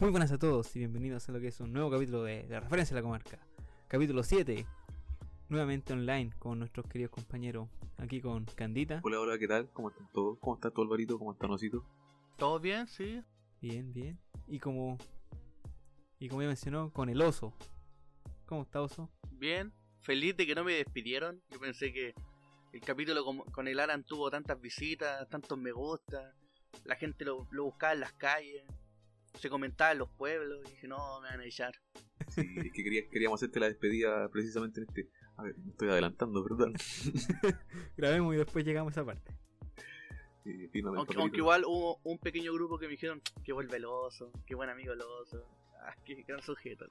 Muy buenas a todos y bienvenidos a lo que es un nuevo capítulo de, de Referencia a la Comarca. Capítulo 7. Nuevamente online con nuestros queridos compañeros. Aquí con Candita. Hola, hola, ¿qué tal? ¿Cómo están todos? ¿Cómo está tu Alvarito? ¿Cómo está Nosito? ¿Todo bien? Sí. Bien, bien. Y como. Y como ya mencionó, con el oso. ¿Cómo está oso? Bien. Feliz de que no me despidieron. Yo pensé que el capítulo con, con el Alan tuvo tantas visitas, tantos me gusta. La gente lo, lo buscaba en las calles. Se comentaba en los pueblos. Y dije, no, me van a echar. Sí, es que quería- queríamos hacerte la despedida precisamente en este. A ver, me estoy adelantando, perdón. Grabemos y después llegamos a esa parte. Aunque, igual hubo un pequeño grupo que me dijeron que vuelve el oso, que buen amigo el oso. Ah, qué gran sujeto.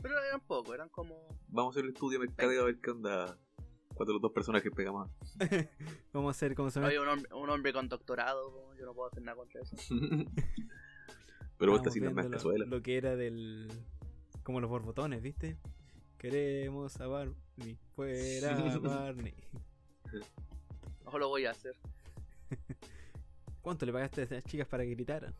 Pero eran pocos, eran como. Vamos a hacer el estudio de mercadeo a ver qué onda. ¿Cuál de los dos personajes pega más? Vamos a hacer como se llama. Había un hombre, un hombre con doctorado, yo no puedo hacer nada contra eso. Pero vos estás viendo más lo, cazuelas. lo que era del. Como los borbotones, ¿viste? Queremos a Barney. Fuera Barney. Ojo lo voy a hacer. ¿Cuánto le pagaste a esas chicas para que gritaran?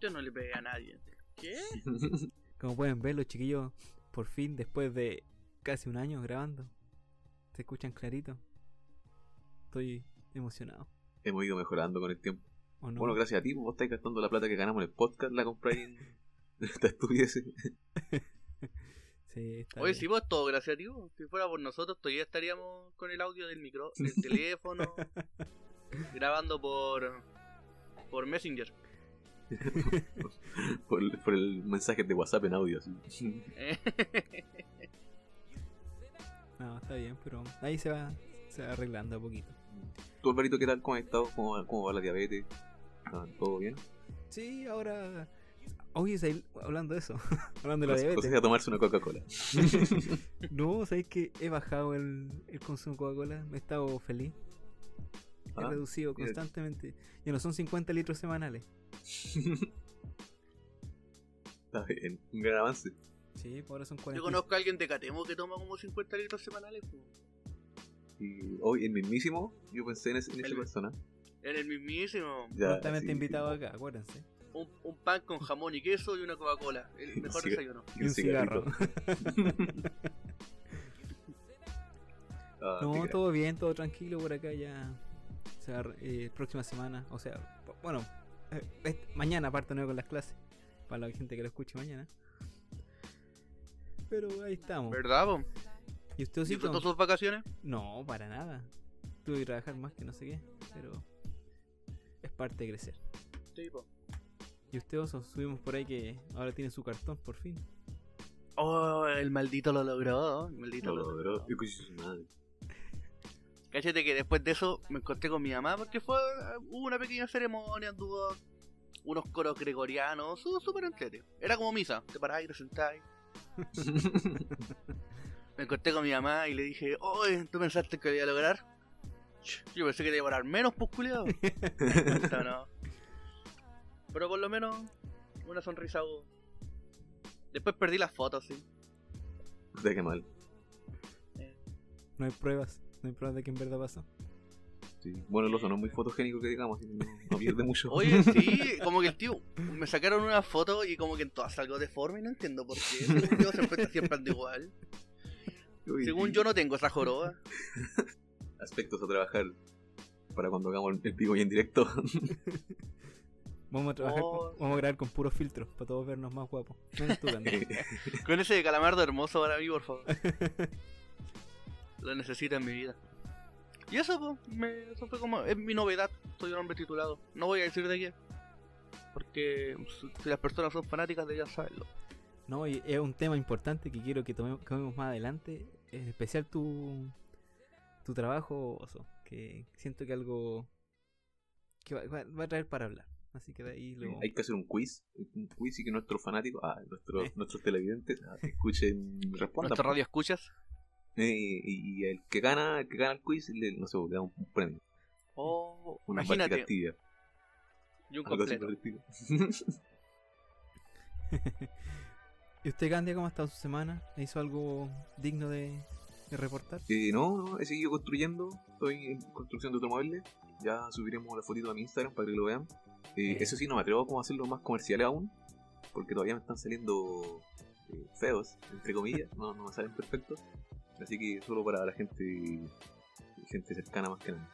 Yo no le pegué a nadie. ¿Qué? Como pueden ver, los chiquillos, por fin, después de casi un año grabando, se escuchan clarito. Estoy emocionado. Hemos ido mejorando con el tiempo. ¿O no? Bueno, gracias a ti, vos estáis gastando la plata que ganamos en el podcast, la compráis en esta estupidez. Sí, está Oye, bien. si vos todo gracias a ti, vos. si fuera por nosotros todavía estaríamos con el audio del micro, del teléfono, grabando por por Messenger. por, el- por el mensaje de WhatsApp en audio. así. Eh, No, está bien, pero ahí se va, se va arreglando a poquito. ¿Tú, Alvarito, qué tal? ¿Cómo has estado? ¿Cómo, va- cómo va la diabetes? ¿Todo bien? Sí, ahora. Oye, ¿sabes? hablando de eso, hablando de la Pues- diabetes. pues a tomarse una Coca-Cola. No, ¿sabéis que he bajado el, el consumo de Coca-Cola? Me he estado feliz. He Ah, reducido mira. constantemente. Ya no son 50 litros semanales. Está bien, un gran avance. Sí, por ahora son 40. yo conozco a alguien de Catemo que toma como 50 litros semanales. po. Y hoy, el mismísimo, yo pensé en, ese- en esa persona. En el mismísimo. Ya, Prontamente sí, invitado sí. acá, acuérdense. Un, un pan con jamón y queso y una Coca-Cola. El mejor Sí. desayuno. Y un cigarro. Ah, No, todo bien, todo tranquilo por acá ya. O sea, eh, próxima semana, o sea, bueno, eh, mañana aparte nuevo con las clases. Para la gente que lo escuche mañana. Pero ahí estamos. ¿Verdad, po? ¿Y usted sí? ¿Disfrutó sus vacaciones? No, para nada. Tuve que trabajar más que no sé qué, pero parte de crecer. Sí, po. Y usted, Oso, subimos por ahí que ahora tiene su cartón por fin. Oh, el maldito lo logró. El maldito No, lo bro, logró. yo a su madre. Cállate que después de eso me encontré con mi mamá porque fue hubo una pequeña ceremonia, anduvo unos coros gregorianos, súper entretenido. Era como misa, te parás y te sentás. Me encontré con mi mamá y le dije, oye, ¿tú pensaste que lo iba a lograr? Yo pensé que te iba a demorar menos, pues culiado. no, no. Pero por lo menos una sonrisa hubo. Después perdí las fotos, sí. Puta, qué mal. No hay pruebas, no hay pruebas de que en verdad pasó. Sí. Bueno, el oso no es muy fotogénico que digamos, así que no, no pierde mucho. Oye, sí, como que el tío. Me sacaron una foto y como que en todas salgo deforme y no entiendo por qué. Según yo siempre está siempre ando igual. Uy, Según yo no tengo esa joroba. Aspectos a trabajar para cuando hagamos el vivo y en directo. Vamos a trabajar, Oh. con- vamos a grabar con puros filtros para todos vernos más guapos. Menos tú. Con ese calamardo hermoso para mí, por favor. Lo necesito en mi vida. Y eso, pues, me- eso fue como. Es mi novedad. Soy un hombre titulado. No voy a decir de qué. Porque si las personas son fanáticas, deberían saberlo. No, y es un tema importante que quiero que tomemos, que tomemos más adelante. En especial tu, tu trabajo, Oso. Que siento que algo que va, va- va a traer para hablar. Así que de ahí lo... Hay que hacer un quiz, un quiz y que nuestros fanáticos, ah, nuestros, Eh. nuestros televidentes ah, escuchen respondan. Nuestra radio escuchas. Eh, y, y el que gana, el que gana el quiz, le, no sé, le da un, un premio, Oh, una imagínate. práctica tibia, Y un completo. ¿Y usted, Candia, cómo ha estado su semana? ¿Hizo algo digno de, de reportar? Eh, no, no, he seguido construyendo, estoy en construcción de automóviles, ya subiremos la fotito a mi Instagram para que lo vean. Eh, eso sí, no me atrevo como a hacerlo más comerciales aún, porque todavía me están saliendo eh, feos, entre comillas, no, no me salen perfectos. Así que solo para la gente gente cercana más que nada.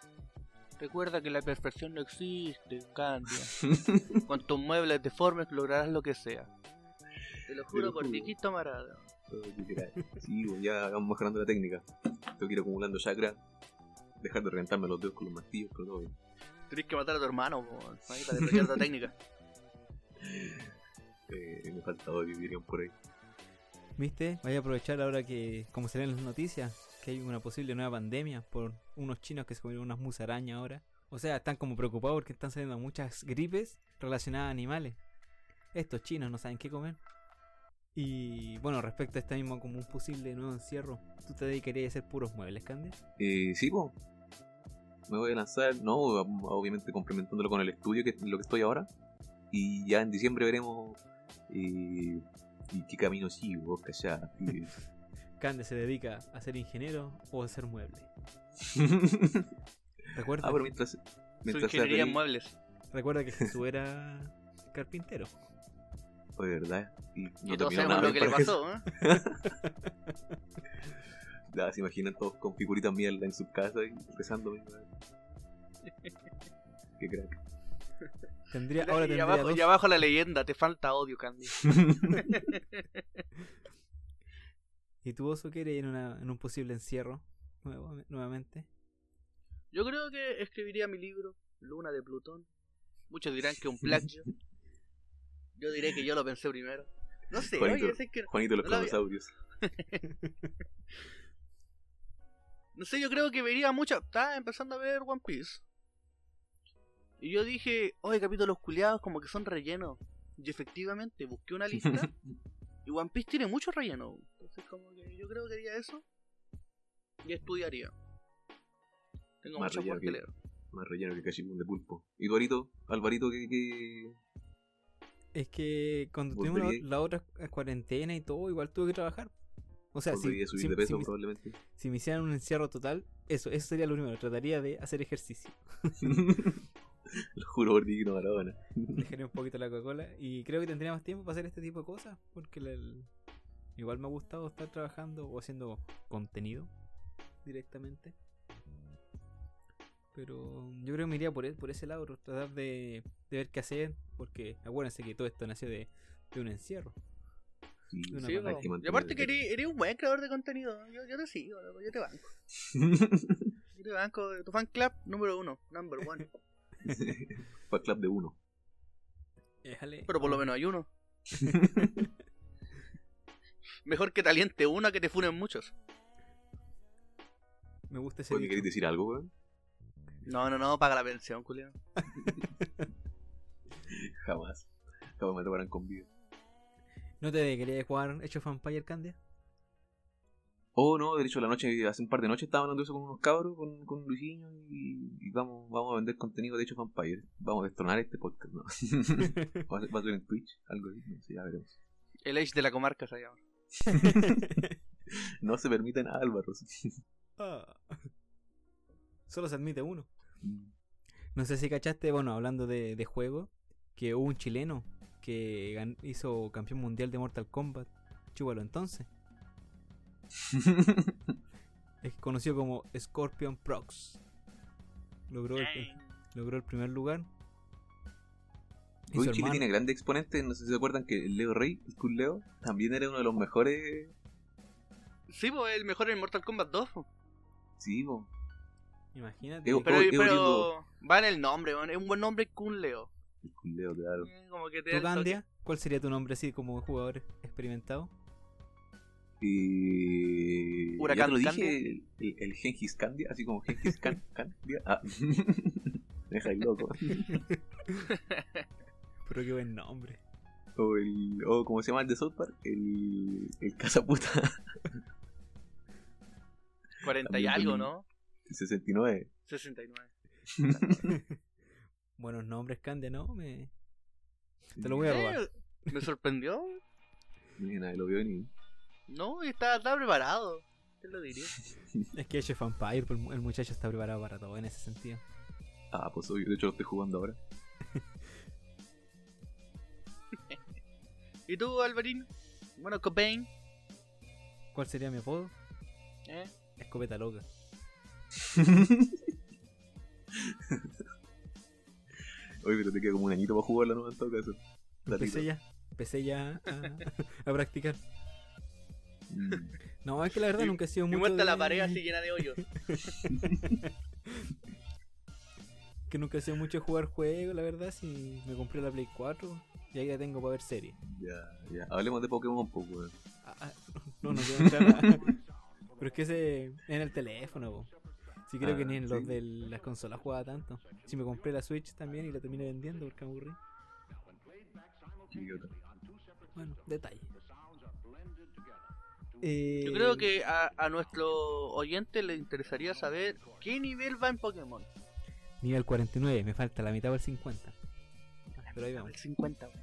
Recuerda que la perfección no existe, Candia. Con tus muebles deformes lograrás lo que sea. Te lo juro por. Tiquito Marado. Sí, pues ya vamos mejorando la técnica. Tengo que ir acumulando chakra, dejar de reventarme los dedos con los martillos, pero todo bien. Tenés que matar a tu hermano, para desbloquear la técnica. Eh, me falta odio, dirían por ahí. ¿Viste? Vaya a aprovechar ahora que, como se ven en las noticias, que hay una posible nueva pandemia por unos chinos que se comieron unas musarañas ahora. O sea, están como preocupados porque están saliendo muchas gripes relacionadas a animales. Estos chinos no saben qué comer. Y bueno, respecto a este mismo como un posible nuevo encierro, ¿tú te dedicarías a hacer puros muebles, Candy? Eh, sí, pues. Me voy a lanzar, no, obviamente complementándolo con el estudio, que es lo que estoy ahora. Y ya en diciembre veremos eh, y qué camino sigo, vos callá. Y- Cande se dedica a ser ingeniero o a hacer muebles. ah, Recuerda, pero mientras. Su mientras sea ingeniería en muebles. recuerda que Jesús era carpintero. Pues verdad. Y no y todos sabemos lo que le pasó, ¿eh? Ya, se imaginan todos con figuritas mierda en sus casas y rezando. Qué crack. Tendría, ahora y, tendría abajo, dos- y abajo la leyenda, te falta odio, Candy. ¿Y tu oso quiere ir en, una- en un posible encierro nuevo- nuevamente? Yo creo que escribiría mi libro, Luna de Plutón. Muchos dirán que un plagio. Yo diré que yo lo pensé primero. No sé, Juanito. oye, sé que... Juanito los No dinosaurios. No sé, yo creo que vería mucho. Estaba empezando a ver One Piece. Y yo dije, oye, capítulos culiados como que son rellenos. Y efectivamente, busqué una lista. y One Piece tiene mucho relleno. Entonces, como que yo creo que haría eso. Y estudiaría. Tengo Más por que- leer. Más relleno que cachipún de pulpo. ¿Y tu Arito? Alvarito, ¿qué, qué... Es que cuando tuvimos la, otra cuarentena y todo, igual tuve que trabajar. O sea, si, volvería a subir si- de peso si me- probablemente? si me hicieran un encierro total, eso, eso sería lo primero. Trataría de hacer ejercicio. Lo juro por digno Maradona. Dejaría un poquito la Coca-Cola. Y creo que tendría más tiempo para hacer este tipo de cosas. Porque el- igual me ha gustado estar trabajando o haciendo contenido directamente. Pero yo creo que me iría por, por ese lado, tratar de, de ver qué hacer. Porque acuérdense que todo esto nació de, de un encierro. Sí, Una Sí, y aparte que eres, eres un buen creador de contenido. Yo, yo te sigo, yo te banco. Yo te banco. Tu fan club número uno, number one. Para club de uno. Éjale. Pero por lo menos hay uno. Mejor que te aliente uno que te funen muchos. Me gusta ese. ¿queréis decir algo, weón? No, no, no, paga la pensión, culiao. Jamás. Jamás me tocarán con vida. ¿No te querías jugar Hecho of Empire, Candia? Oh, no, de hecho, la noche, hace un par de noches estaba hablando eso con unos cabros, con, con Luisinho, y, y vamos, vamos a vender contenido de hecho Vampire. Vamos a destronar este podcast, ¿no? va, a, va a ser en Twitch, algo así, no sé, ya veremos. El Age de la comarca se llama. No se permiten Álvaros. Ah. Solo se admite uno. No sé si cachaste, bueno, hablando de, de juego, que hubo un chileno que gan- hizo campeón mundial de Mortal Kombat. Chúbalo entonces. Es conocido como Scorpion Prox. Logró el, logró el primer lugar. Uy, Chile hermano- tiene grandes exponentes, no sé si se acuerdan que el Leo Rey, el Cool Leo, también era uno de los mejores. Sí, pues el mejor en Mortal Kombat 2. po. Sí, po. Imagínate. Digo, Pero, pero Lindo. va en el nombre, man. es un buen nombre Kun Leo. el Cool Leo, claro. Eh, Como que te ¿Tú. Candia? ¿Cuál sería tu nombre así como jugador experimentado? Y. Huracán ya te lo dije, el, el Gengis Candia, así como Gengis Can, Candia. Ah. Deja el loco. Pero qué buen nombre. O el. O como se llama el de South Park, el. El cazaputa 40 y algo, ¿no? 69. 69. Buenos nombres, Candia, ¿no? Me... Te lo voy a robar. Me sorprendió. Ni nadie lo vio ni. No, y estaba, estaba preparado. Te lo diría. Es que Empire, pues, el muchacho está preparado para todo en ese sentido. Ah, pues obvio, de hecho lo estoy jugando ahora. ¿Y tú, Alvarín? Bueno, Cobain. ¿Cuál sería mi apodo? ¿Eh? Escopeta loca. Oye, pero te queda como un añito para jugarla, ¿no? En todo caso. Empecé ya. Empecé ya a, a practicar. Mm. No, es que la verdad Y- nunca he sido mucho muestra la de- pared así llena de hoyos. Que nunca he sido mucho jugar juegos, la verdad. Si me compré la Play 4 y ahí la tengo para ver series. Ya, ya. Hablemos de Pokémon un poco, weón. Ah, ah, no, no quiero entrar a- Pero es que ese en el teléfono, po. Sí creo Ah, que ni en los sí. de las consolas jugaba tanto. Si me compré la Switch también y la terminé vendiendo porque me aburrí. Bueno, detalle. Eh, Yo creo que a, a nuestro oyente le interesaría saber qué nivel va en Pokémon. Nivel 49, me falta la mitad del 50. Pero ahí vamos. El 50. weón.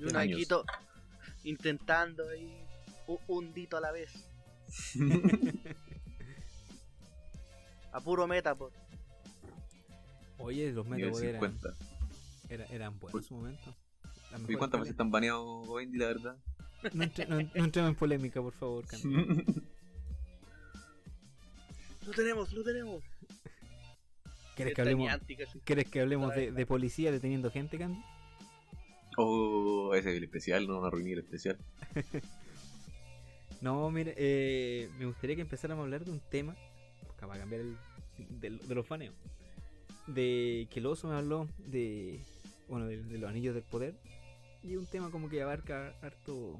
Y un. Aquito intentando ahí un, un dito a la vez. A puro meta, por. Oye, los Metabots eran, 50. era- eran buenos en su momento. ¿Y cuántas veces están baneados Wendy, la verdad? No, entre- no, no entremos en polémica, por favor, Candy. Lo tenemos, lo tenemos. ¿Quieres que hablemos, niántica, sí. ¿quieres que hablemos de, de policía deteniendo gente, Candy? Oh, ese es el especial, no, no arruiné el especial. No, mire, eh, me gustaría que empezáramos a hablar de un tema, para cambiar el, de, de los baneos. De que el oso me habló de, bueno, de, de los anillos del poder. Y un tema como que abarca harto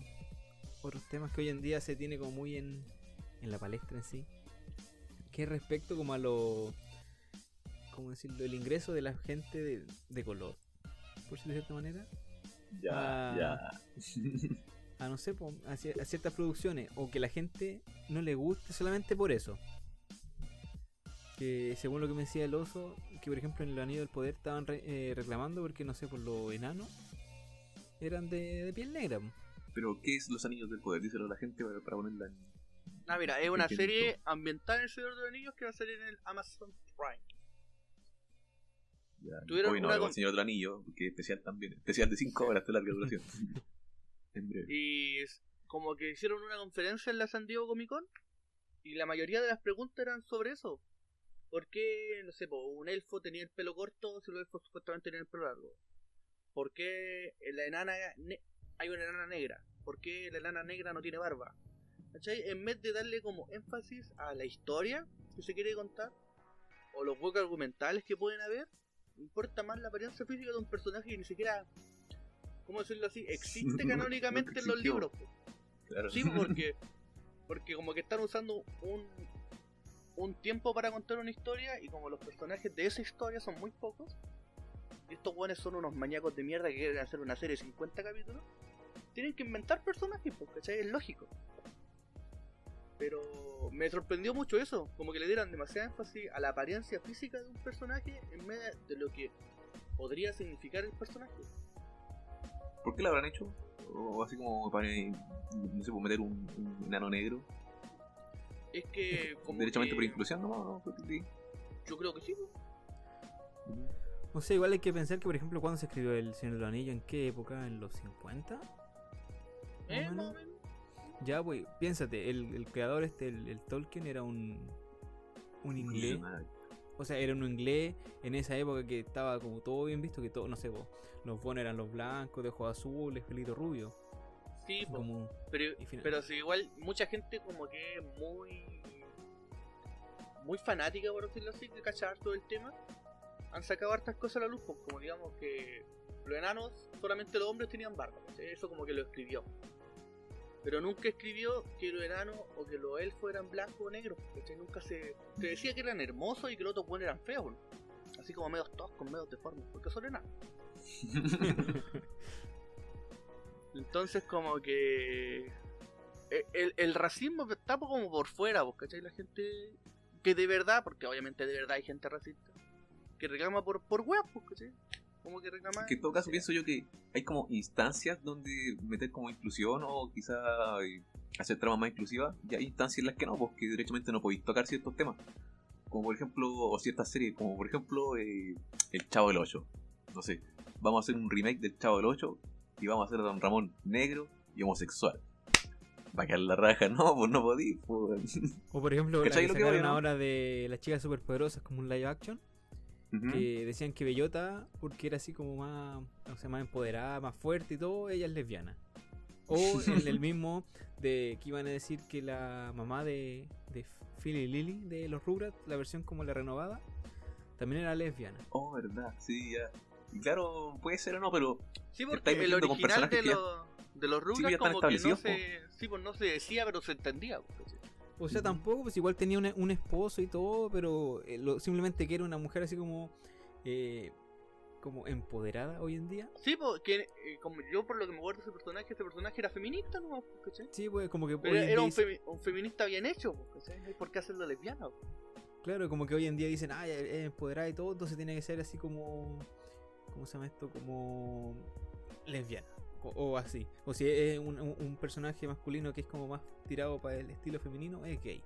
otros temas que hoy en día se tiene como muy en, en la palestra en sí. Que es respecto como a lo, ¿cómo decirlo? El ingreso de la gente de, de color, por decirlo de cierta manera Ya, ya. a no sé, a, a ciertas producciones o que la gente no le guste solamente por eso. Que según lo que me decía el oso, que por ejemplo en el Anillo del Poder estaban re- eh, reclamando porque no sé, por los enanos eran de, de piel negra. Pero, ¿qué es Los Anillos del Poder? Díselo a la gente para, para ponerla en... Ah, mira, es una serie ambientada en el Señor de los Anillos que va a salir en el Amazon Prime. Ya. Tuvieron Hoy no, una con con- el Señor del Anillo, porque es especial también. Especial de 5 horas de larga duración. en breve. Y es como que hicieron una conferencia en la San Diego Comic Con y la mayoría de las preguntas eran sobre eso. ¿Por qué, no sé, po, un elfo tenía el pelo corto si los elfos supuestamente tenían el pelo largo? ¿Por qué la enana hay una enana negra? ¿Por qué la enana negra no tiene barba? ¿Cachai? En vez de darle como énfasis a la historia que se quiere contar o los huecos argumentales que pueden haber, importa más la apariencia física de un personaje que ni siquiera, ¿cómo decirlo así? Existe canónicamente en los libros. Claro. Sí, porque, porque como que están usando un, un tiempo para contar una historia y como los personajes de esa historia son muy pocos, y estos buenos son unos maníacos de mierda que quieren hacer una serie de 50 capítulos, tienen que inventar personajes, porque es lógico. Pero me sorprendió mucho eso, como que le dieran demasiada énfasis a la apariencia física de un personaje en vez de lo que podría significar el personaje. ¿Por qué lo habrán hecho? O así como para, meter un, un enano negro. Es que como Derechamente que- por inclusión, no, no, porque sí. yo creo que sí. No sé, igual hay que pensar que, por ejemplo, cuando se escribió El Señor de los Anillos, ¿en qué época? ¿En los 50? ¿Eh? Más o o menos. Ya, pues, piénsate, el, el creador este, el, el Tolkien, era un, un inglés. O sea, era un inglés en esa época que estaba como todo bien visto, que todo, no sé, po, los bonos eran los blancos, de ojos azules, pelito rubio. Sí. Como, pero, pero sí, igual mucha gente como que es muy muy fanática por decirlo así, de cachar todo el tema, han sacado hartas cosas a la luz, como digamos que los enanos, solamente los hombres tenían barba, eso como que lo escribió. Pero nunca escribió que los enanos o que los elfos eran blancos o negros, ¿cachai? Nunca se, se decía que eran hermosos y que los otros buenos eran feos, ¿no? así como medios toscos, medios deformes, porque son enanos. Entonces como que e- el, el racismo está como por fuera, ¿vos cachai? La gente que de verdad, porque obviamente de verdad hay gente racista, que reclama por, por pues, ¿cachai? Como que reclama... Que en todo caso pienso yo que hay como instancias donde meter como inclusión o quizá eh, hacer tramas más inclusivas y hay instancias en las que no, porque derechamente no podéis tocar ciertos temas. Como por ejemplo, o ciertas series, como por ejemplo eh, El Chavo del 8. No sé. vamos a hacer un remake del Chavo del 8 y vamos a hacer a Don Ramón negro y homosexual. Va a quedar la raja, no, pues no podí. Pues. O por ejemplo, la ¿Cachai que lo que sacaron voy, no? ahora de las chicas superpoderosas como un live action. Que decían que Bellota, porque era así como más, o sea, más empoderada, más fuerte y todo, ella es lesbiana. O en el mismo de que iban a decir que la mamá de, de y Lily de los Rugrats, la versión como la renovada, también era lesbiana. Oh, verdad, sí, ya. Y claro, puede ser o no, pero Sí, porque el original de los, de los Rugrats como que no se, sí, pues no se decía, pero se entendía. pues. O sea, tampoco, pues igual tenía una- un esposo y todo, pero eh, lo- simplemente que era una mujer así como, eh, como empoderada hoy en día. Sí, porque eh, como yo por lo que me acuerdo de ese personaje, este personaje era feminista, ¿no? ¿cachai? Sí, pues como que Pero era un, dice- femi- un feminista bien hecho, pues, ¿cachai? No hay por qué hacerlo lesbiana. pues. Claro, como que hoy en día dicen, ah, es empoderada y todo, entonces tiene que ser así como. ¿Cómo se llama esto? Como. lesbiana. O, o así. O si es un, un- personaje masculino que es como más tirado para el estilo femenino, es gay.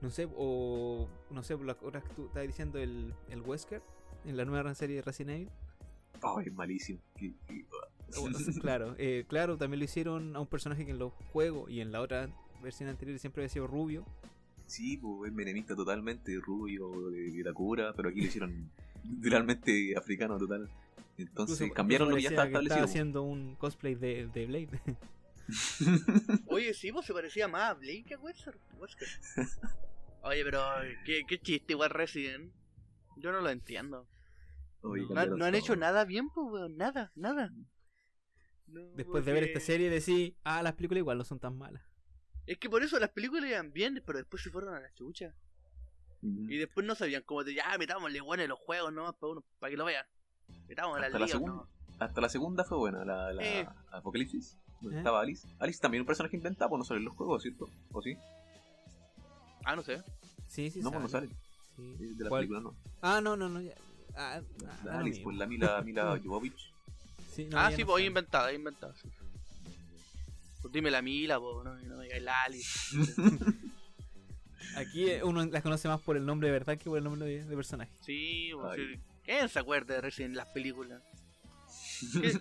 No sé, o. No sé, las otras que tú estabas diciendo, el, el Wesker, en la nueva serie de Resident Evil. oh, es malísimo. Claro, eh, claro, también lo hicieron a un personaje que en los juegos y en la otra versión anterior siempre había sido rubio. Sí, pues es menemista totalmente, rubio, de, de la cura, pero aquí lo hicieron literalmente africano total. Entonces Incluso- cambiaron lo que incluso ya estaba que establecido. haciendo un cosplay de, de Blade. Oye, sí, pues se parecía más a Blake que a. Wesker. Oye, pero ¿qué, qué chiste igual Resident. Yo no lo entiendo. Oye, No, han hecho nada bien, pues, weón. Nada, nada. No, Después de ver esta serie decís, ah, las películas igual no son tan malas. Es que por eso las películas iban bien, pero después se fueron a la chucha. Y después no sabían cómo te ya metámosle bueno en los juegos nomás para uno, para que lo vean. Metámosle al Hasta la lío, segunda. ¿no? Hasta la segunda fue buena, la, la Eh. Apocalipsis, donde Eh. estaba Alice. Alice también un personaje inventado, pues no sale en los juegos, ¿cierto? ¿O sí? Ah, no sé. Sí, sí, no, pues no sale. sale. Sí. De la ¿Cuál? película no. Ah, no, no, no. Ya. Ah, La, ah, lo Alice, pues la Mila, Mila Jovovich. Sí, no, ah, sí, no pues sale. inventada, inventada. Sí. Pues dime la Mila, pues, no, no me digas la Alice. Aquí eh, uno las conoce más por el nombre de verdad que por el nombre de, de personaje. Sí, pues. ¿Quién se acuerda de Resident las películas? ¿Qué-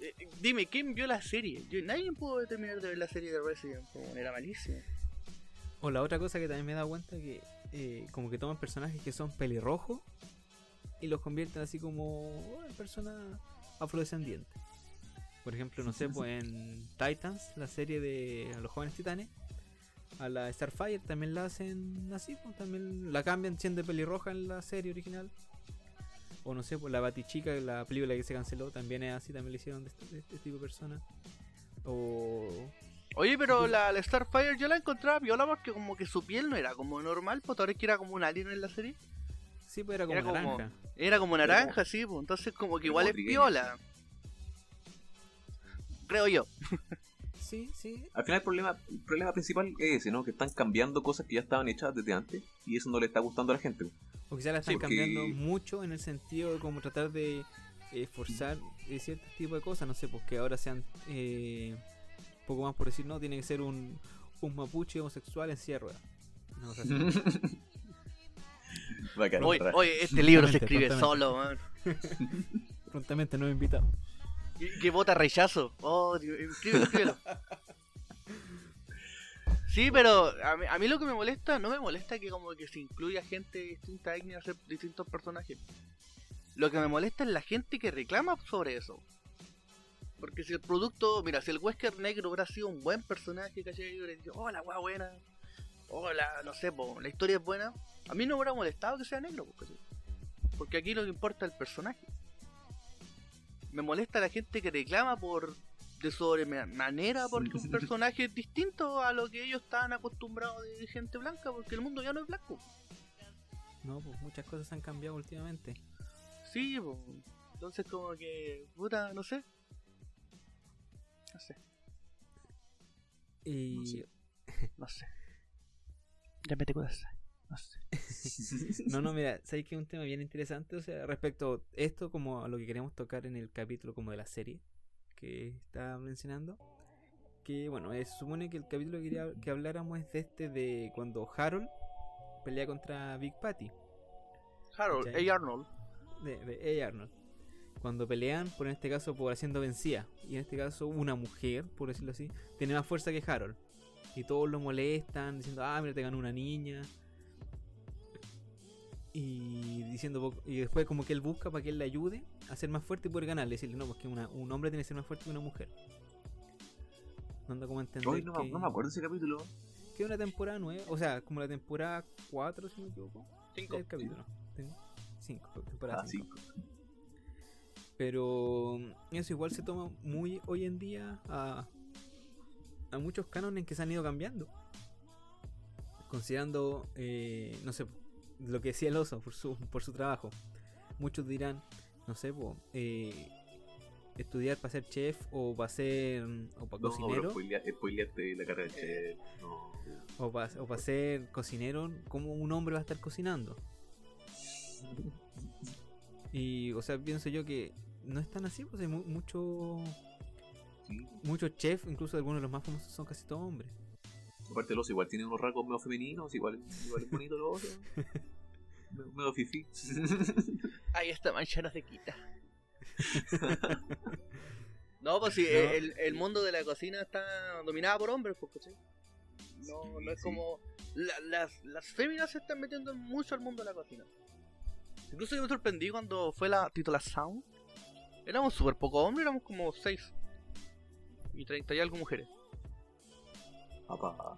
eh, dime, ¿quién vio la serie? Yo, nadie pudo terminar de ver la serie de Resident, pues, era malísimo. O la otra cosa que también me he dado cuenta que eh, como que toman personajes que son pelirrojos y los convierten así como oh, en personas afrodescendientes. Por ejemplo, no sé, pues en Titans, la serie de los jóvenes titanes, a la Starfire también la hacen así, pues también la cambian siendo pelirroja en la serie original. O no sé, pues la Batichica, la película que se canceló, también es así, también le hicieron de este, de este tipo de personas. O Oye, pero la, la Starfire yo la encontraba viola porque como que su piel no era como normal, pues ahora que era como un alien en la serie. sí, pues era como Era como- naranja. Era como Era naranja, sí, pues entonces como que igual como es viola. Creo yo. Sí, sí, Al final el problema, el problema principal es ese, ¿no? Que están cambiando cosas que ya estaban hechas desde antes y eso no le está gustando a la gente. O quizás la están Sí, porque- cambiando mucho en el sentido de como tratar de eh, forzar eh, ciertos tipos de cosas, no sé, pues que ahora sean eh, poco más por decir, no, tiene que ser un, un mapuche homosexual en silla de ruedas. Una cosa así. Bacán, Oye, este libro se escribe solo, man. Prontamente no he invitado. Que vota rechazo. Oh, escríbelo, escríbelo. Sí, pero a mí, lo que me molesta, no me molesta que como que se incluya gente de distintas etnias, hacer distintos personajes. Lo que me molesta es la gente que reclama sobre eso. Porque si el producto, mira, si el Wesker negro hubiera sido un buen personaje, ¿cachai? Digo, oh, wea buena. Oh, la, no sé, la historia es buena. A mí no me hubiera molestado que sea negro. Porque aquí lo que importa es el personaje. Me molesta la gente que reclama por de sobremanera porque un personaje es distinto a lo que ellos estaban acostumbrados de gente blanca, porque el mundo ya no es blanco. No, pues muchas cosas han cambiado últimamente. Sí, po. entonces como que, puta, no sé. No sé, Y No sé. no sé. Ya me te kudasai. No no, mira, sabéis que es un tema bien interesante, o sea, respecto a esto como a lo que queremos tocar en el capítulo como de la serie que estaba mencionando. Que bueno, eh, se supone que el capítulo que quería que habláramos es de este de cuando Harold pelea contra Big Patty. Harold. A. Arnold. de, de A. Arnold. cuando pelean, por en este caso por haciendo vencida. Y en este caso una mujer, por decirlo así, tiene más fuerza que Harold. Y todos lo molestan, diciendo, ah, mira, te ganó una niña. Y diciendo y después como que él busca para que él le ayude a ser más fuerte y poder ganarle. Decirle, no, porque una, un hombre tiene que ser más fuerte que una mujer. No anda como entender Hoy no, me- que, no me acuerdo ese capítulo. que es una temporada nueva, o sea, como la temporada 4, si no me equivoco. Cinco. El capítulo. Tengo 5, temporada Ah, 5. sí. Pero mm, eso igual se toma muy hoy en día a, a muchos cánones que se han ido cambiando. Considerando, eh, no sé, lo que decía el oso por su, por su trabajo. Muchos dirán, no sé, po, eh, estudiar para ser chef o para ser o para No, cocinero spoileaste la carrera de chef. No. o para o ser cocinero, ¿cómo un hombre va a estar cocinando? Y, o sea, pienso yo que no es tan así, pues hay mu- mucho, Sí. muchos chefs, incluso algunos de los más famosos son casi todos hombres. Aparte el oso igual tiene unos rasgos medio femeninos, igual, igual es bonito el oso. Me- medio fifi. Ay, esta mancha no se quita. no, pues sí, No. El, el mundo de la cocina está dominado por hombres, pues, ¿cachai? No, Sí, no es sí. como. la- las, las féminas se están metiendo mucho al mundo de la cocina. Incluso yo me sorprendí cuando fue la Titola Sound. Éramos súper pocos hombres, éramos como 6. Y 30 y algo mujeres. Papá.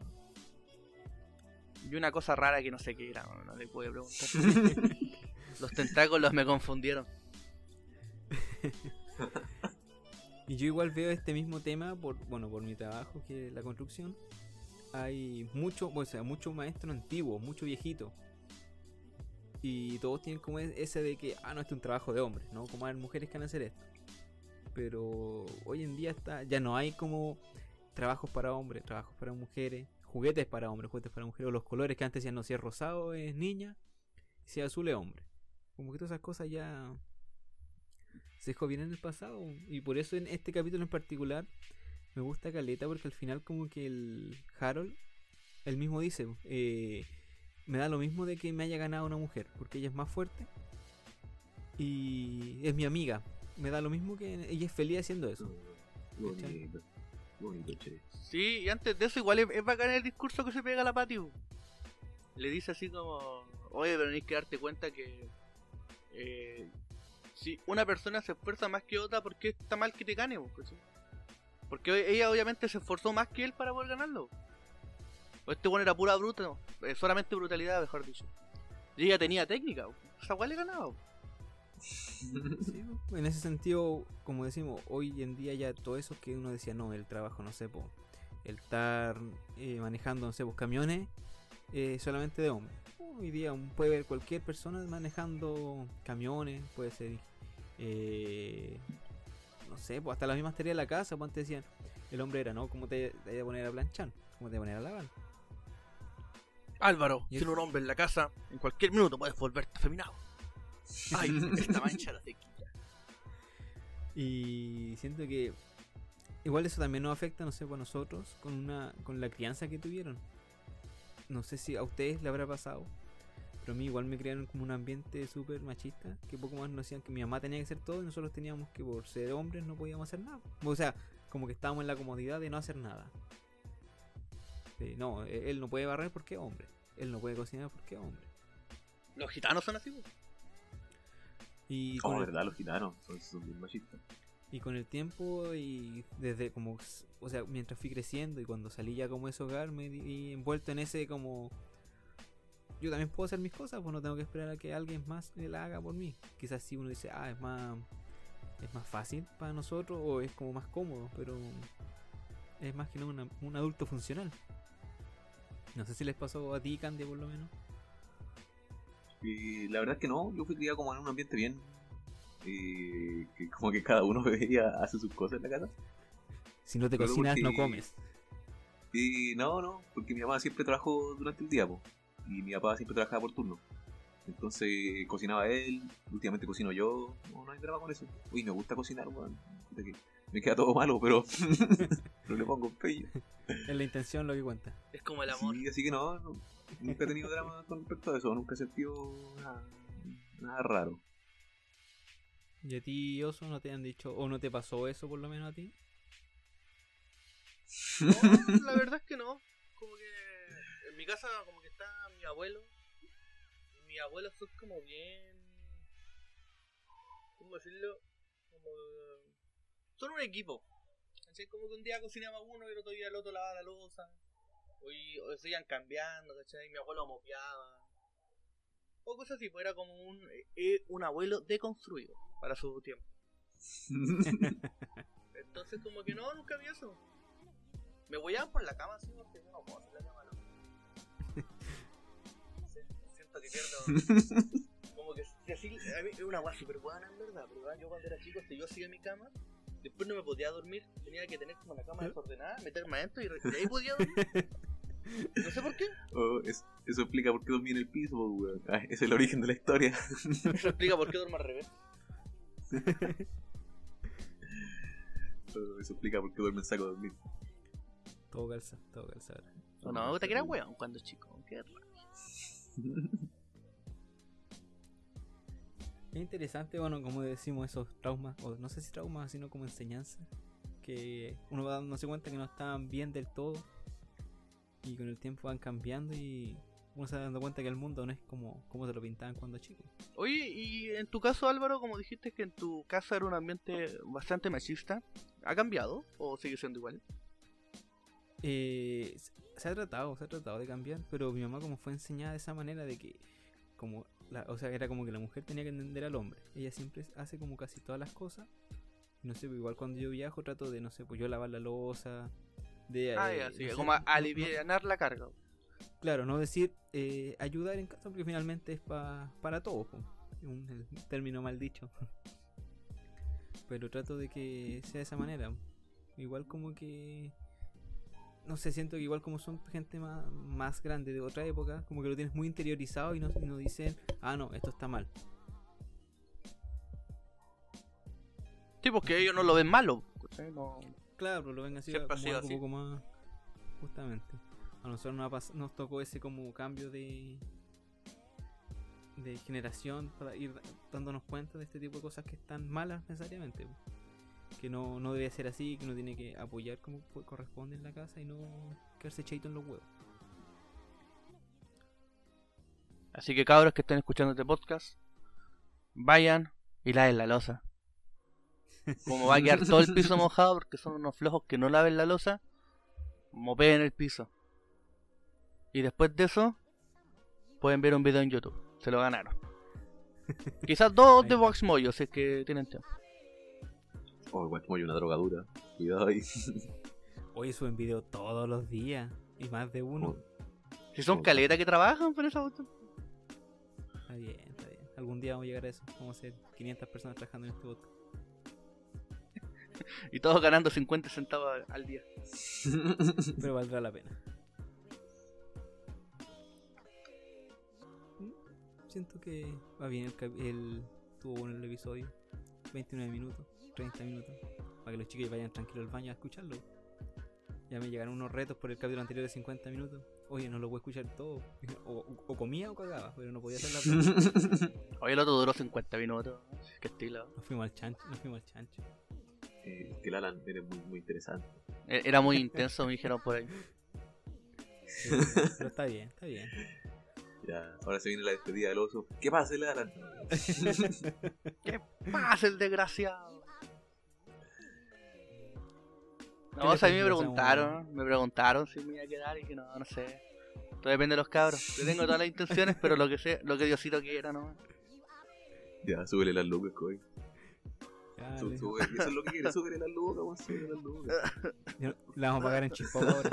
Y una cosa rara que no sé qué era, no, no le pude preguntar. Los tentáculos me confundieron. Y yo igual veo este mismo tema por, bueno, por mi trabajo, que es la construcción. Hay mucho, o sea, mucho maestro antiguo, mucho viejito. Y todos tienen como e- ese de que, ah, no, este es un trabajo de hombres, ¿no? Como hay mujeres que van a hacer esto. Pero hoy en día está, ya no hay como trabajos para hombres, trabajos para mujeres, juguetes para hombres, juguetes para mujeres, o los colores que antes decían, no, si es rosado es niña, si es azul es hombre. Como que todas esas cosas ya se dejó bien en el pasado. Y por eso en este capítulo en particular me gusta Caleta, porque al final como que el Harold, él mismo dice, eh, me da lo mismo de que me haya ganado una mujer, porque ella es más fuerte y es mi amiga. Me da lo mismo que ella es feliz haciendo eso. Bonito. Sí, y antes de eso igual es, es el discurso que se pega a la Pati. bu. Le dice así como, oye, pero tenés que darte cuenta que eh, si una persona se esfuerza más que otra, ¿por qué está mal que te gane? Porque ella obviamente se esforzó más que él para poder ganarlo. O este bueno era pura bruta, eh, solamente brutalidad, mejor dicho. Y ella tenía técnica, bu. esa cual le ganaba. Sí, po. en ese sentido, como decimos, hoy en día ya todo eso que uno decía, no, el trabajo, no sé, po, el estar eh, manejando, no sé, camiones, eh, solamente de hombres. Hoy día puede ver cualquier persona manejando camiones, puede ser, eh, no sé, pues hasta las mismas tareas de la casa, pues antes decían, el hombre era, ¿no? ¿Cómo te, te voy a poner a planchar? ¿Cómo te voy a poner a lavar? Álvaro, eso- un hombre en la casa, en cualquier minuto puedes volverte afeminado. Ay, esta mancha no se quita. Y siento que igual eso también nos afecta, no sé, por nosotros, con una con la crianza que tuvieron. No sé si a ustedes le habrá pasado, pero a mí igual me crearon como un ambiente súper machista, que poco más nos decían que mi mamá tenía que hacer todo y nosotros teníamos que por ser hombres no podíamos hacer nada. O sea, como que estábamos en la comodidad de no hacer nada. De, no, e- él no puede barrer porque es hombre. Él no puede cocinar porque es hombre. Los gitanos son así. Y Como con el- verdad, los gitanos son, son bien machistas. Y con el tiempo y desde como, o sea, mientras fui creciendo y cuando salí ya como ese hogar me vi envuelto en ese como, yo también puedo hacer mis cosas, pues no tengo que esperar a que alguien más la haga por mí. Quizás si uno dice, ah, es más, es más fácil para nosotros o es como más cómodo, pero es más que no una- un adulto funcional. No sé si les pasó a ti, Candy, por lo menos. Y la verdad es que no, yo fui criado como en un ambiente bien. eh, que como que cada uno veía, hace sus cosas en la casa. Si no te Pero cocinas, no comes. Y no, no, porque mi mamá siempre trabajó durante el día, po, y mi papá siempre trabajaba por turno. Entonces cocinaba él, últimamente cocino yo, no, no hay drama con eso. Uy, me gusta cocinar, weón. Me queda todo malo, pero, pero le pongo empeño. Es la intención lo que cuenta. Es como el amor. Sí, así que no, no, nunca he tenido drama con respecto a eso, nunca he sentido nada, nada raro. ¿Y a ti, Oso, no te han dicho, o no te pasó eso por lo menos a ti? No, la verdad es que no. Como que en mi casa como que está mi abuelo. Y mis abuelos son como bien... ¿Cómo decirlo? Como... Son un equipo. Así como que un día cocinaba uno y el otro día el otro lavaba la losa. Hoy, hoy se iban cambiando, ¿cachai? Mi abuelo mopeaba. O cosas así, pues era como un, eh, un abuelo deconstruido para su tiempo. Entonces como que no, nunca vi eso. Me huellaban por la cama así porque no puedo hacer la cama, no. Sí, Siento que pierdo. Como que así, a mí es una guay súper buena en verdad, pero yo cuando era chico, si yo hacía mi cama, después no me podía dormir, tenía que tener como la cama desordenada, meterme adentro y, ahí podía dormir. No sé por qué, Oh, es- eso explica por qué dormí en el piso, po, weón. Ah, es el origen de la historia. eso explica por qué duermo al revés. Oh, eso explica por qué duerme en saco de dormir. Todo calza, todo calza. ahora. O no, te que era weón cuando chico, qué raro. Es interesante, bueno, como decimos, esos traumas, o no sé si traumas, sino como enseñanza, que uno va dándose cuenta que no estaban bien del todo, y con el tiempo van cambiando y uno se va dando cuenta que el mundo no es como, como se lo pintaban cuando chico. Oye, y en tu caso Álvaro, como dijiste que en tu casa era un ambiente bastante machista, ¿ha cambiado o sigue siendo igual? Eh, se ha tratado, se ha tratado de cambiar, pero mi mamá como fue enseñada de esa manera de que, como, la, o sea, era como que la mujer tenía que entender al hombre. Ella siempre hace como casi todas las cosas. No sé, pues, igual cuando yo viajo trato de, no sé, pues yo lavar la losa, de... Ah, eh, ya, sí, no sé, como a- no- no- alivianar la carga. Claro, no decir eh, ayudar en casa porque finalmente es pa- para todos. Un término mal dicho. Pero trato de que sea de esa manera. Igual como que... No sé, siento que igual como son gente más, más grande de otra época, como que lo tienes muy interiorizado y no, y no dicen, ah, no, esto está mal. Sí, porque ellos no lo ven malo. ¿cachai? No... Claro, pero lo ven así Siempre como algo así. poco más... Justamente. A nosotros nos, nos tocó ese como cambio de... De generación para ir dándonos cuenta de este tipo de cosas que están malas necesariamente. Que no, no debe ser así, que uno tiene que apoyar como corresponde en la casa y no quedarse cheito en los huevos. Así que cabros que estén escuchando este podcast, vayan y laven la losa. Como va a quedar todo el piso mojado porque son unos flojos que no laven la losa, mopeen el piso. Y después de eso, pueden ver un video en YouTube. Se lo ganaron. Quizás dos de. Vox Moyo, si es que tienen tiempo. Igual como hay una drogadura. Cuidado ahí. Suben video todos los días y más de uno. Oh, Si son Oh. caletas que trabajan por esa cuestión. Está bien, está bien. Algún día vamos a llegar a eso. Vamos a ser 500 personas trabajando en este bot. Y todos ganando 50 centavos al día. Pero valdrá la pena. Siento que va bien el, el tuvo bueno el episodio. 29 minutos, 30 minutos. Para que los chicos vayan tranquilos al baño a escucharlo. Ya me llegaron unos retos por el capítulo anterior de 50 minutos. Oye, no lo voy a escuchar todo. O, o comía o cagaba, pero no podía hacer la. Hoy el otro duró 50 minutos. Qué estilo. Nos fuimos al chancho, nos fuimos al chancho. Eh, que el Alan eres muy, muy interesante. E- Era muy intenso, me dijeron por ahí. Sí, pero está bien, está bien. Ya, ahora se viene la despedida del oso. ¿Qué pasa, el Alan? ¿Qué pasa el desgraciado? No, o sea, a mí me preguntaron, me preguntaron si me iba a quedar y que no, no sé. Todo depende de los cabros. Yo tengo todas las intenciones, pero lo que sé, lo que Diosito quiera, ¿no? Ya, súbele las lucas, coy. Sube- Eso es lo que quiere, súbele las lucas, weón, súbele las lucas. La vamos a pagar en chispa ahora.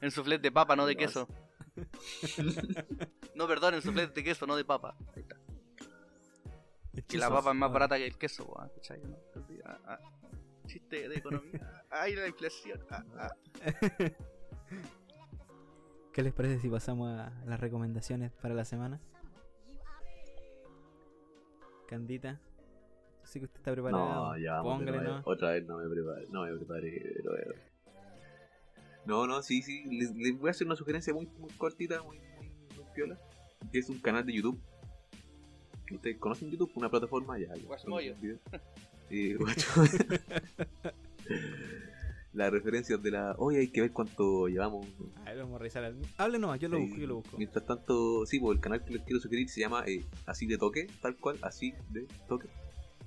En suflet de papa, no de queso. No, perdón, en suflet de queso, no de papa. Ahí está. Y la papa es más barata que el queso, weón, ¿cachai? ¿no? Ah, ah. Chiste de economía. Ay, la inflación. Ah, ah. ¿Qué les parece si pasamos a las recomendaciones para la semana? Candita. Sé que usted está preparado. No, ya. Otra vez no me preparé, no me preparé nuevo. No, no, sí, sí, les, les voy a hacer una sugerencia muy, muy cortita, muy, muy, muy piola. Que es un canal de YouTube ¿Ustedes conocen YouTube? Una plataforma ya. video. Eh, guacho. Las referencias de la. Hoy hay que ver cuánto llevamos. A ver, vamos a revisar. al- Hable nomás, yo lo Sí, busco, yo lo busco. Mientras tanto, sí, pues el canal que les quiero sugerir se llama eh, Así de Toque, tal cual, Así de Toque.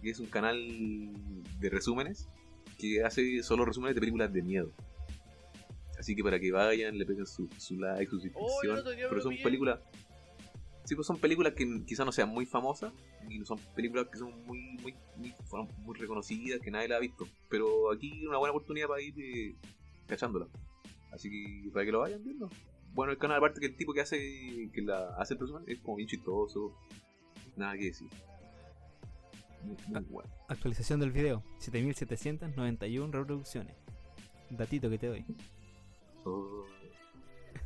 Que es un canal de resúmenes que hace solo resúmenes de películas de miedo. Así que para que vayan, le peguen su, su like, su Oh, suscripción. me pero son películas. Sí, pues son películas que quizás no sean muy famosas. Y son películas que son muy, muy, muy, fueron muy reconocidas, que nadie la ha visto. Pero aquí una buena oportunidad para ir eh, cachándola. Así que para que lo vayan viendo. Bueno, el canal, aparte que el tipo que hace que la hace el resumen es como bien chistoso. Nada que decir. Muy, muy Ah. bueno. Actualización del video: 7791 reproducciones. Datito que te doy. Oh,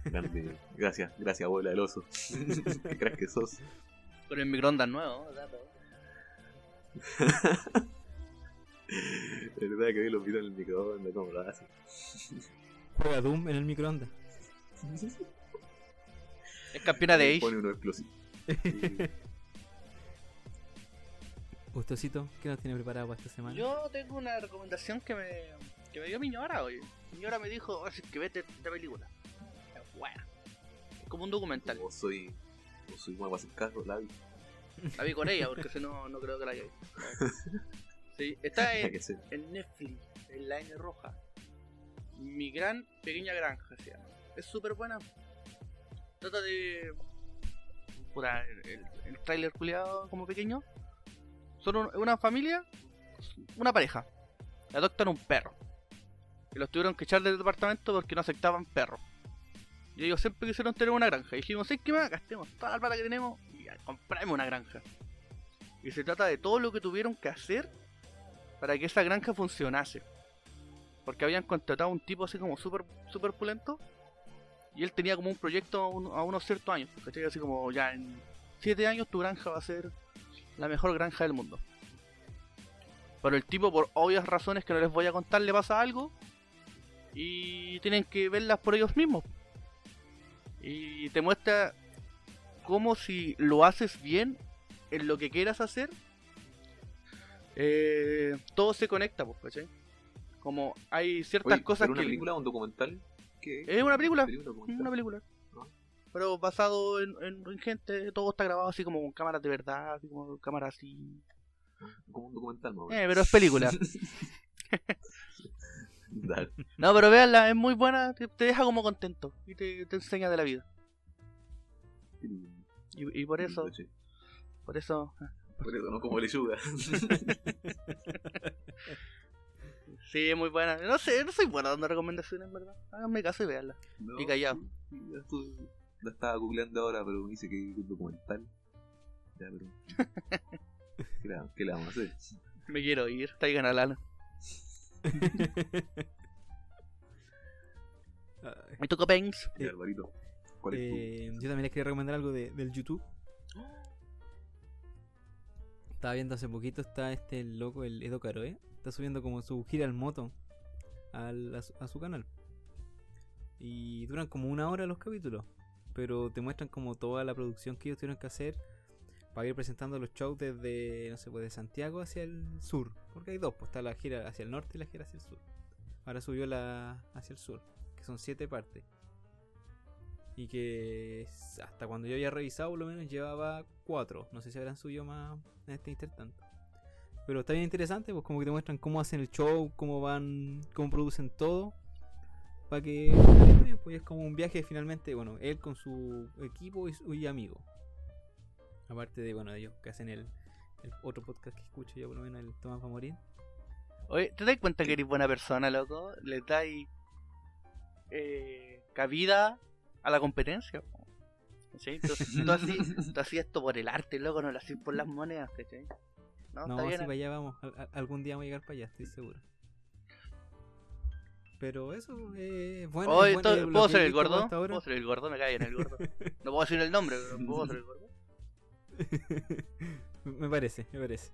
grande. Gracias, gracias, abuela del oso. Qué crack que sos. Con el microondas nuevo, dato. Es verdad que vi los videos en el microondas, como lo hace. Juega Doom en el microondas. Es campeona de Age. Pone uno explosivo. Gustosito, ¿qué nos tiene preparado para esta semana? Yo tengo una recomendación que me, que me dio mi ñora hoy. Mi ñora me dijo, "Oh, así que vete esta película. Buena. Es como un documental. Como soy. Como soy para hacer caso, la vi. La vi con ella porque si no, no creo que la haya visto. Sí, está en, Netflix, en la N roja. Mi gran pequeña granja se llama. Es súper buena. Trata de. Puta, el, el, el trailer culiado como pequeño. Son un- una familia, una pareja. Adoptan un perro. Y los tuvieron que echar del departamento porque no aceptaban perros. Y ellos siempre quisieron tener una granja. Y dijimos, ¿sabes qué más? Gastemos toda la plata que tenemos y compramos una granja. Y se trata de todo lo que tuvieron que hacer para que esa granja funcionase. Porque habían contratado a un tipo así como súper super pulento. Y él tenía como un proyecto a unos ciertos años. ¿cachai? Así como ya en 7 años tu granja va a ser la mejor granja del mundo. Pero el tipo, por obvias razones que no les voy a contar, le pasa algo. Y tienen que verlas por ellos mismos. Y te muestra cómo si lo haces bien en lo que quieras hacer, eh, todo se conecta, pues, ¿cachai? Como hay ciertas Oye, cosas ¿pero una que... película o un documental? ¿Qué? Es una película. Una película. Ah. Pero basado en, en- en gente, todo está grabado así como con cámaras de verdad, así como cámaras así. Como un documental, más o Eh, pero es película. Dale. no, pero véanla, es muy buena, te, te deja como contento y te, te enseña de la vida. Y, y por eso, Sí. por eso, Por eso, no como lechuga. sí, es muy buena. No sé, no soy buena dando recomendaciones, en verdad. Háganme caso y véanla. No, Y callado. La estaba googleando ahora, pero me dice que es un documental. Ya, pero. ¿Qué le, qué le vamos a hacer? Me quiero ir, traigan a Lana. ¿Y tú qué es Eh, yo también les quería recomendar algo de, del YouTube. Estaba viendo hace poquito, está este loco, el Edo Caroe. Está subiendo como su gira al moto al- a, su, a su canal. Y duran como una hora los capítulos. Pero te muestran como toda la producción que ellos tuvieron que hacer para ir presentando los shows desde, no sé, pues de Santiago hacia el sur. Porque hay dos, pues está la gira hacia el norte y la gira hacia el sur. Ahora subió la hacia el sur, que son siete partes y que hasta cuando yo había revisado por lo menos llevaba cuatro. No sé si habrán subido más en este intertanto. Pero está bien interesante, pues como que te muestran cómo hacen el show, cómo van, cómo producen todo. Para que pues es como un viaje finalmente, bueno, él con su equipo y, y amigo. Aparte de, bueno, ellos que hacen el, el otro podcast que escucho yo por lo menos, el Tomás va a morir. Oye, ¿te das cuenta que eres buena persona, loco? Le dais eh, cabida a la competencia. ¿Cachai? Tú, tú hacías, tú esto por el arte, loco, no lo hacías por las monedas, ¿cachai? No, No, está si bien. para allá vamos. Al- al- algún día vamos a llegar para allá, estoy seguro. Pero eso eh, bueno. Oye, eh, ¿puedo ser el gordo? ¿Puedo ser el gordo? Me cae en el gordo. No puedo decir el nombre, pero ¿puedo ser el gordo? me parece, me parece.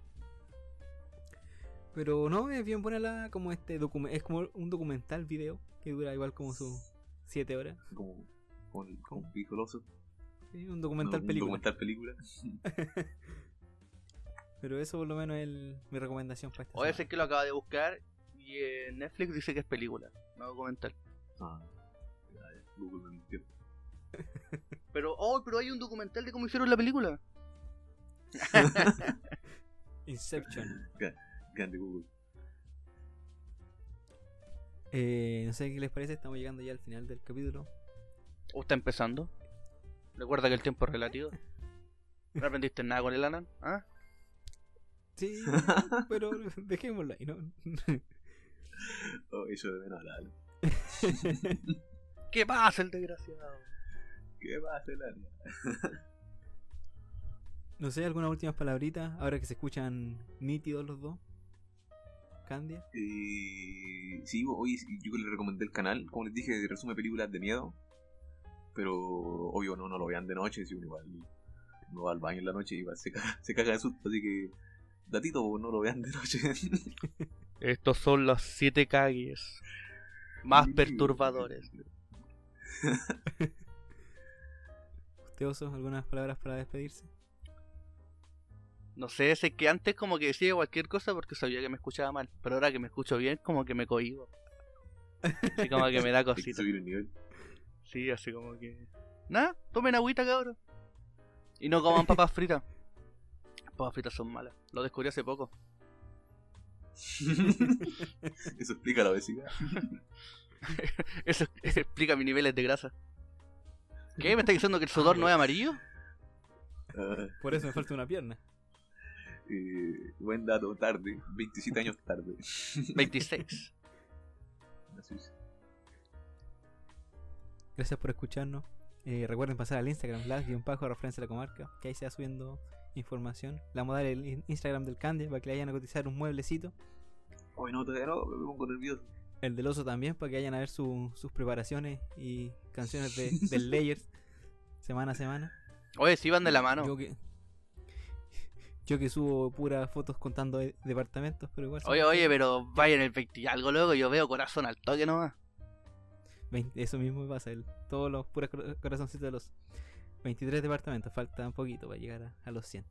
Pero no, es bien buena la, como este documento. Es como un documental video que dura igual como sus 7 horas. Como, como un picoloso. Sí, un documental No, un película. documental película. Pero eso por lo menos es el- mi recomendación para esta O ese semana. que lo acaba de buscar y en Netflix dice que es película, no documental. Ah, Google me mintió. Pero, oh, pero hay un documental de cómo hicieron la película. Inception. Grande Google. Eh, no sé qué les parece, estamos llegando ya al final del capítulo. ¿O está empezando? Recuerda que el tiempo es relativo. ¿No aprendiste nada con el Anan? ¿Ah? Sí, pero dejémoslo ahí, ¿no? Oh, eso de menos Lalo. ¿Qué pasa, el desgraciado? ¿Qué pasa, Lalo? No sé, algunas últimas palabritas, ahora que se escuchan nítidos los dos. Candia. Eh, sí, hoy yo le recomendé el canal, como les dije, resume películas de miedo. Pero obvio no, no lo vean de noche, si uno igual no va al baño en la noche y igual se caga, se caga de susto, así que datito, no lo vean de noche. Estos son los siete cagues más Sí. perturbadores. ¿Usted, Oso, algunas palabras para despedirse? No sé, sé que antes como que decía cualquier cosa porque sabía que me escuchaba mal. Pero ahora que me escucho bien, como que me cohibo. Así como que me da cosita. subir el nivel. Sí, así como que. Nada, tomen agüita, cabrón. Y no coman papas fritas. Las papas fritas son malas. Lo descubrí hace poco. Eso explica la obesidad. Eso explica mis niveles de grasa. ¿Qué? ¿Me está diciendo que el sudor no es amarillo? Por eso me falta una pierna. Eh, buen dato, tarde, 27 años tarde. 26. Así es. Gracias por escucharnos. Eh, recuerden pasar al Instagram, las-bajo referencia a la comarca, que ahí se va subiendo información. Le vamos a dar el in- Instagram del Candia para que le vayan a cotizar un mueblecito. Hoy no, todavía no, me pongo nervioso. El del oso también, para que vayan a ver su- sus preparaciones y canciones de, del Layers semana a semana. Oye, si van de la mano. Yo que, yo que subo puras fotos contando de- departamentos, pero igual. Oye, oye, pero vayan el 20 y algo luego. Yo veo corazón al toque nomás. 20 eso mismo me pasa, el, todos los puros cora- corazoncitos de los 23 departamentos. Falta un poquito para llegar a, a los 100.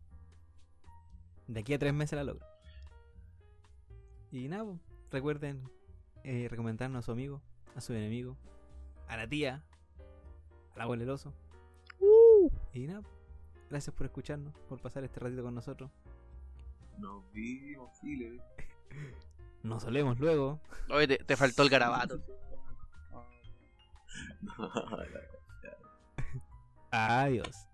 De aquí a 3 meses la logro. Y nada, recuerden eh, recomendarnos a su amigo, a su enemigo, a la tía, al abuelo el oso. Y nada, gracias por escucharnos, por pasar este ratito con nosotros. Nos vimos, Chile. Nos solemos luego. Oye, te, te faltó el garabato. No, la- Adiós.